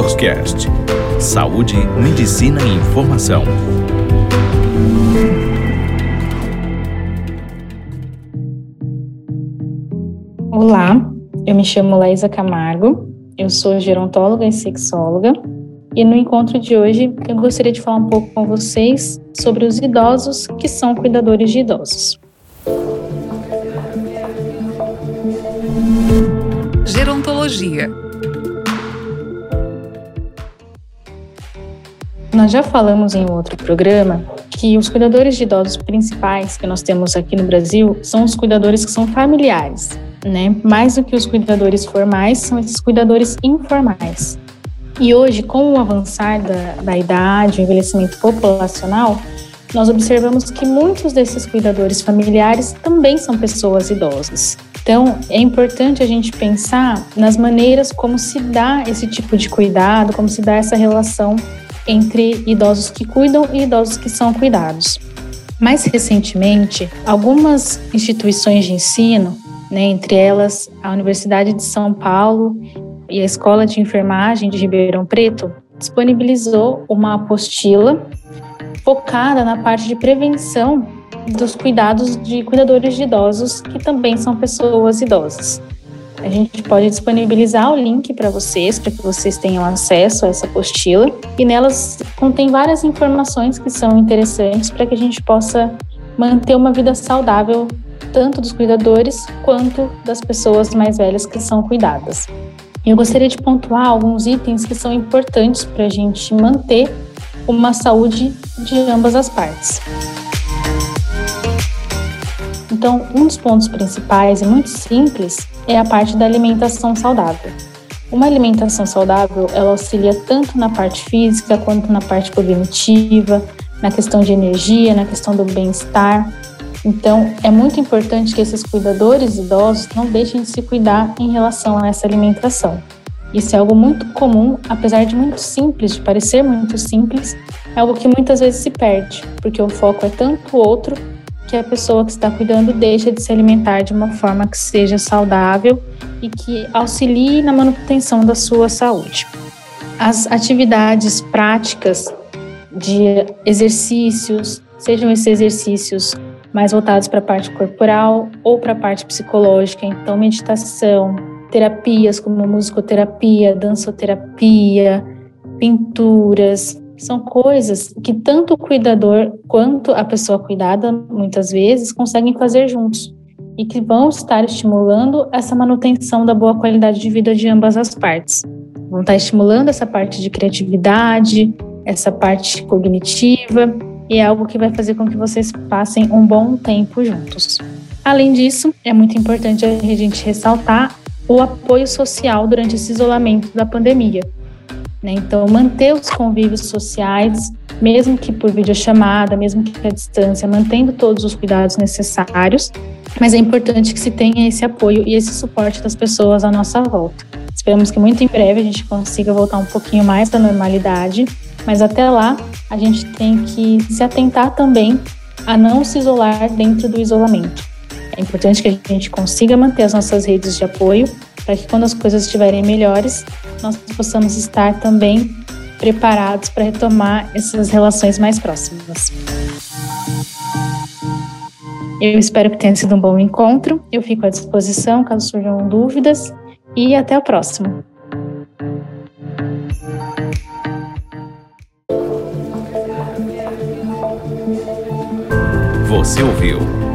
Doctors Cast. Saúde, medicina e informação. Olá, eu me chamo Laísa Camargo, eu sou gerontóloga e sexóloga e no encontro de hoje eu gostaria de falar um pouco com vocês sobre os idosos que são cuidadores de idosos. Gerontologia Nós já falamos em outro programa que os cuidadores de idosos principais que nós temos aqui no Brasil são os cuidadores que são familiares, né? Mais do que os cuidadores formais, são esses cuidadores informais. E hoje, com o avançar da, da idade, o envelhecimento populacional, nós observamos que muitos desses cuidadores familiares também são pessoas idosas. Então, é importante a gente pensar nas maneiras como se dá esse tipo de cuidado, como se dá essa relação entre idosos que cuidam e idosos que são cuidados. Mais recentemente, algumas instituições de ensino, né, entre elas a Universidade de São Paulo e a Escola de Enfermagem de Ribeirão Preto, disponibilizou uma apostila focada na parte de prevenção dos cuidados de cuidadores de idosos que também são pessoas idosas. A gente pode disponibilizar o link para vocês, para que vocês tenham acesso a essa apostila. E nelas contém várias informações que são interessantes para que a gente possa manter uma vida saudável, tanto dos cuidadores quanto das pessoas mais velhas que são cuidadas. Eu gostaria de pontuar alguns itens que são importantes para a gente manter uma saúde de ambas as partes. Então, um dos pontos principais e muito simples é a parte da alimentação saudável. Uma alimentação saudável, ela auxilia tanto na parte física quanto na parte cognitiva, na questão de energia, na questão do bem-estar. Então, é muito importante que esses cuidadores idosos não deixem de se cuidar em relação a essa alimentação. Isso é algo muito comum, apesar de muito simples, de parecer muito simples, é algo que muitas vezes se perde, porque o foco é tanto outro que a pessoa que está cuidando deixa de se alimentar de uma forma que seja saudável e que auxilie na manutenção da sua saúde. As atividades práticas de exercícios, sejam esses exercícios mais voltados para a parte corporal ou para a parte psicológica, então meditação, terapias como musicoterapia, dançoterapia, pinturas, são coisas que tanto o cuidador quanto a pessoa cuidada, muitas vezes, conseguem fazer juntos e que vão estar estimulando essa manutenção da boa qualidade de vida de ambas as partes. Vão estar estimulando essa parte de criatividade, essa parte cognitiva, e é algo que vai fazer com que vocês passem um bom tempo juntos. Além disso, é muito importante a gente ressaltar o apoio social durante esse isolamento da pandemia. Né? Então, manter os convívios sociais, mesmo que por videochamada, mesmo que à distância, mantendo todos os cuidados necessários, mas é importante que se tenha esse apoio e esse suporte das pessoas à nossa volta. Esperamos que muito em breve a gente consiga voltar um pouquinho mais da normalidade, mas até lá a gente tem que se atentar também a não se isolar dentro do isolamento. É importante que a gente consiga manter as nossas redes de apoio para que quando as coisas estiverem melhores, nós possamos estar também preparados para retomar essas relações mais próximas. Eu espero que tenha sido um bom encontro. Eu fico à disposição caso surjam dúvidas e até o próximo. Você ouviu